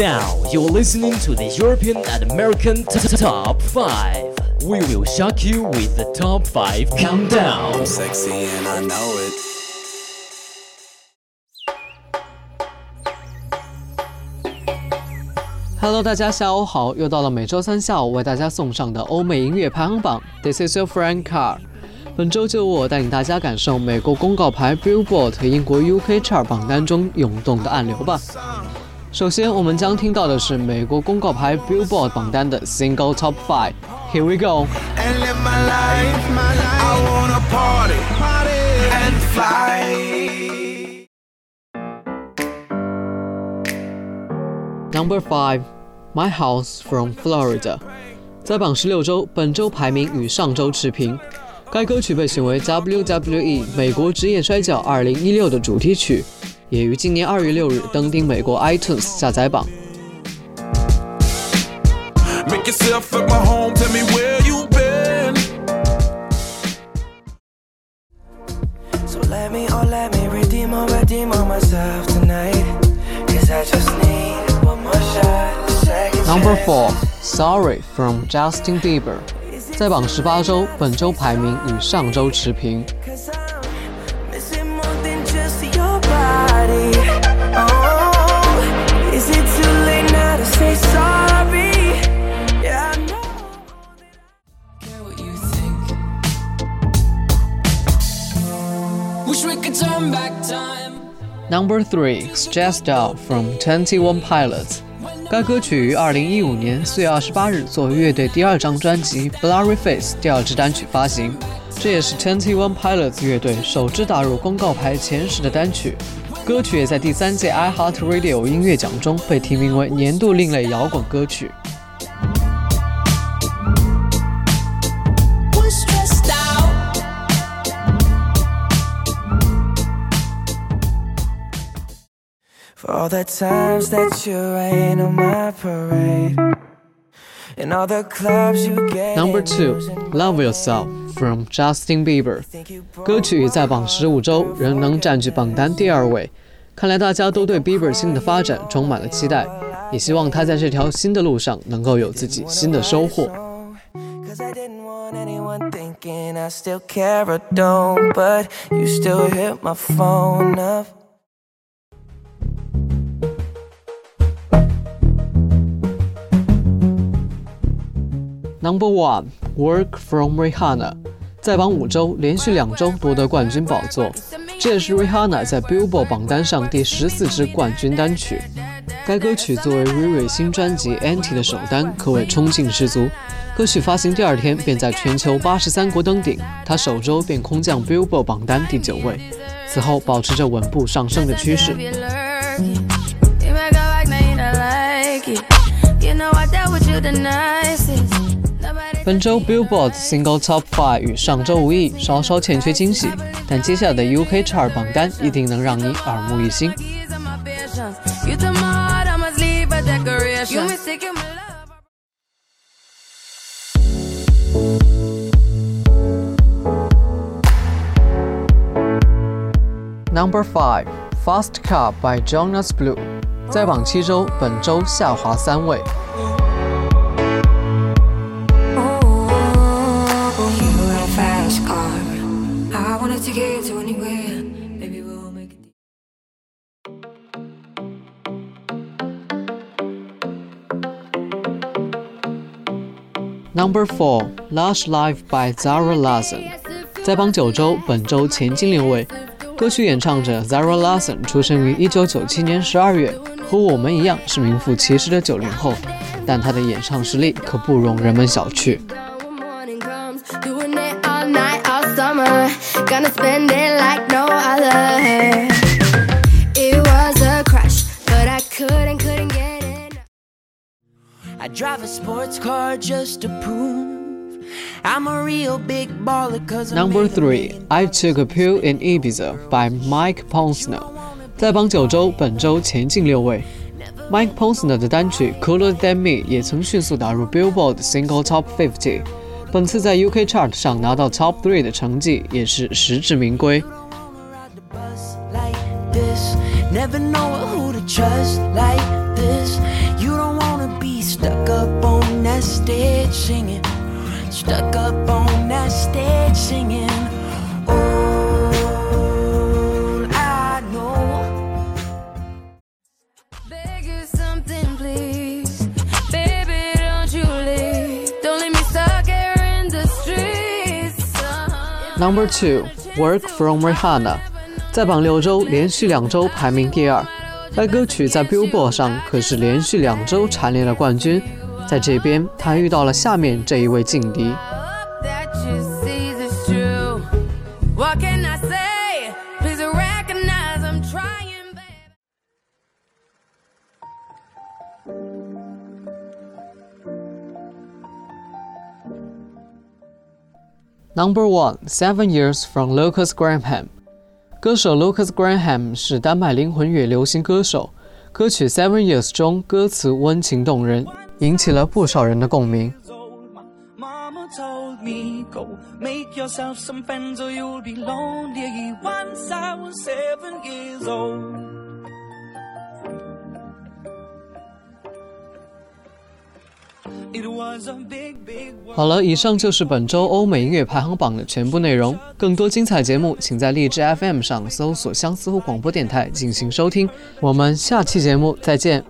Now you're listening to the European and American Top 5. We will shock you with the Top 5 Countdown. Sexy and I know it. Hello，大家下午好，又到了每周三下午为大家送上的欧美音乐排行榜。This is your friend Car。本周就由我带领大家感受美国公告牌 Billboard 和英国 UK Chart 榜单中涌动的暗流吧。首先，我们将听到的是美国公告牌 Billboard 榜单的 Single Top Five。Here we go。Number five, My House from Florida，在榜十六周，本周排名与上周持平。该歌曲被选为 WWE 美国职业摔跤2016的主题曲，也于今年二月六日登顶美国 iTunes 下载榜。 Make yourself at my home, tell me where you been. So let me, oh let me redeem or redeem on myself tonight. Cause I just need one more shot. Second Number chance. four, Sorry from Justin Bieber，在榜十八周，本周排名与上周持平。 Number three, Stressed Out from Twenty One Pilots。该歌曲于二零一五年四月二十八日作为乐队第二张专辑《Blurry Face》第二支单曲发行，这也是 Twenty One Pilots 乐队首支打入公告牌前十的单曲。歌曲也在第三届 iHeartRadio 音乐奖中被提名为年度另类摇滚歌曲。For all the times that you rain on my parade. And all the clubs you get. Number two, Love Yourself from Justin Bieber。歌曲在榜十五周仍能占据榜单第二位，看来大家都对 Bieber 新的发展充满了期待，也希望他在这条新的路上能够有自己新的收获。Number one, Work from Rihanna，在榜五周，连续两周夺得冠军宝座，这也是 Rihanna 在 Billboard 榜单上第十四支冠军单曲。该歌曲作为 Riri 新专辑 Anti 的首单，可谓冲劲十足。歌曲发行第二天便在全球八十三国登顶，他首周便空降 Billboard 榜单第九位，此后保持着稳步上升的趋势。本周 Billboard Single Top Five 与上周无异，稍稍欠缺惊喜，但接下来的 UK Chart 榜单一定能让你耳目一新。 keys on my patience. You took my heart, I must leave a decoration. You mistaken my love. Number Five, Fast Car by Jonas Blue，在榜七周，本周下滑三位。 Number Four, Lush Life by Zara Larsson，在榜九周，本周前进六位。歌曲演唱者 Zara Larsson 出生于1997年12月，和我们一样是名副其实的九零后，但她的演唱实力可不容人们小觑。drive a sports car just to prove I'm a real big baller cause I'm Number made a three, million I Took a Pill in Ibiza by Mike Posner，在榜九周，本周前进六位。Mike Posner 的单曲《Cooler Than Me》也曾迅速打入 Billboard Single Top 50，本次在 UK Chart 上拿到 Top 3的成绩也是实至名归。 Ride the bus like this. Never know who to trust like this. You don't wanna be stuck up on that stage singing. Stuck up on that stage singing. All I know. Beg you something, please. Baby, don't you leave. Don't leave me stuck here in the streets. Uh-huh. Number two, Work from Rihanna，在榜六周连续两周排名第二。该歌曲在 Billboard 上可是连续两周蝉联了冠军。在这边，他遇到了下面这一位劲敌。 Hope that you see this true. What can I say? Please recognize I'm trying, babe. Number one, Seven Years from Lucas Graham。 歌手 Lucas Graham 是丹麦灵魂乐流行歌手。歌曲《Seven Years》中歌词温情动人，引起了不少人的共鸣。好了，以上就是本周欧美音乐排行榜的全部内容，更多精彩节目请在荔枝 FM 上搜索相思湖广播电台进行收听，我们下期节目再见。